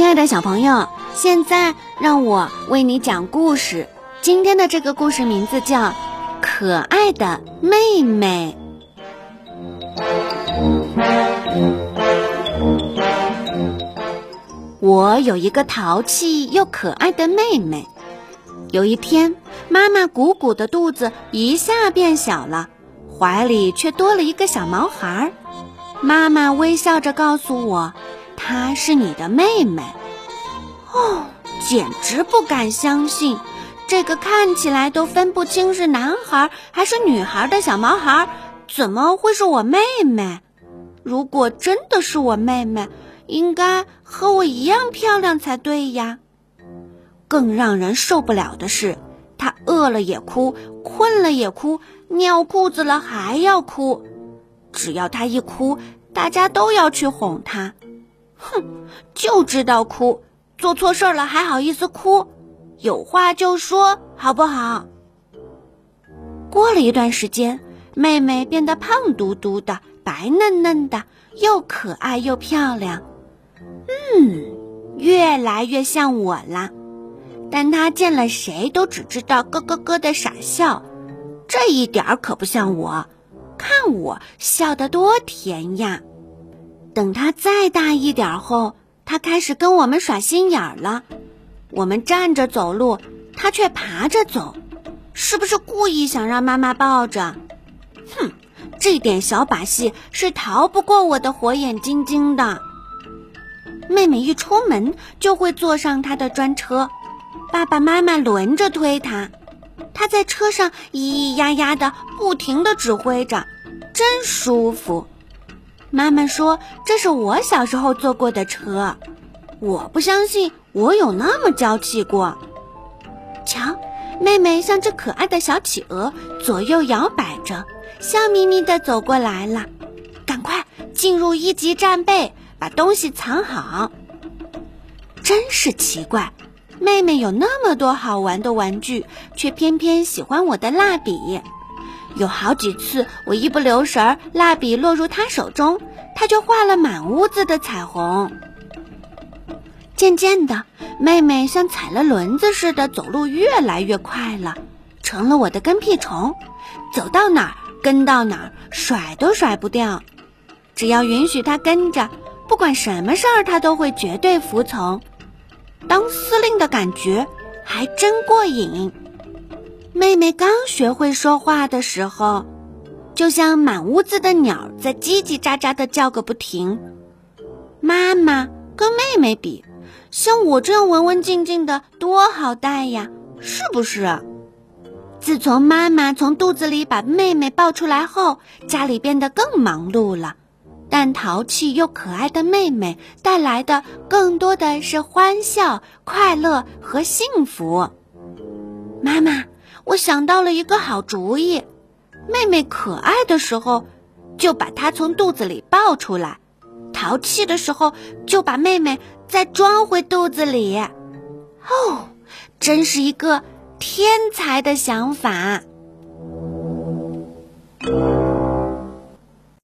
亲爱的小朋友，现在让我为你讲故事。今天的这个故事名字叫《可爱的妹妹》。我有一个淘气又可爱的妹妹。有一天，妈妈鼓鼓的肚子一下变小了，怀里却多了一个小毛孩儿。妈妈微笑着告诉我。她是你的妹妹，哦，简直不敢相信，这个看起来都分不清是男孩还是女孩的小毛孩，怎么会是我妹妹？如果真的是我妹妹，应该和我一样漂亮才对呀。更让人受不了的是，她饿了也哭，困了也哭，尿裤子了还要哭，只要她一哭，大家都要去哄她。哼，就知道哭，做错事儿了还好意思哭，有话就说好不好？过了一段时间，妹妹变得胖嘟嘟的、白嫩嫩的，又可爱又漂亮，嗯，越来越像我啦。但她见了谁都只知道咯咯咯的傻笑，这一点儿可不像我，看我笑得多甜呀！等她再大一点后，他开始跟我们耍心眼儿了。我们站着走路，他却爬着走，是不是故意想让妈妈抱着？哼，这点小把戏是逃不过我的火眼金睛的。妹妹一出门就会坐上他的专车，爸爸妈妈轮着推他，他在车上咿咿呀呀的不停的指挥着，真舒服。妈妈说：“这是我小时候坐过的车。”我不相信我有那么娇气过。瞧，妹妹像只可爱的小企鹅，左右摇摆着，笑眯眯地走过来了。赶快进入一级战备，把东西藏好。真是奇怪，妹妹有那么多好玩的玩具，却偏偏喜欢我的蜡笔。有好几次，我一不留神，蜡笔落入他手中，他就画了满屋子的彩虹。渐渐的，妹妹像踩了轮子似的走路越来越快了，成了我的跟屁虫，走到哪儿跟到哪儿，甩都甩不掉。只要允许他跟着，不管什么事儿，她都会绝对服从。当司令的感觉还真过瘾。妹妹刚学会说话的时候，就像满屋子的鸟在叽叽喳喳的叫个不停。妈妈跟妹妹比，像我这样文文静静的多好带呀，是不是？自从妈妈从肚子里把妹妹抱出来后，家里变得更忙碌了。但淘气又可爱的妹妹带来的更多的是欢笑、快乐和幸福。妈妈。我想到了一个好主意，妹妹可爱的时候，就把她从肚子里抱出来；淘气的时候，就把妹妹再装回肚子里。哦，真是一个天才的想法。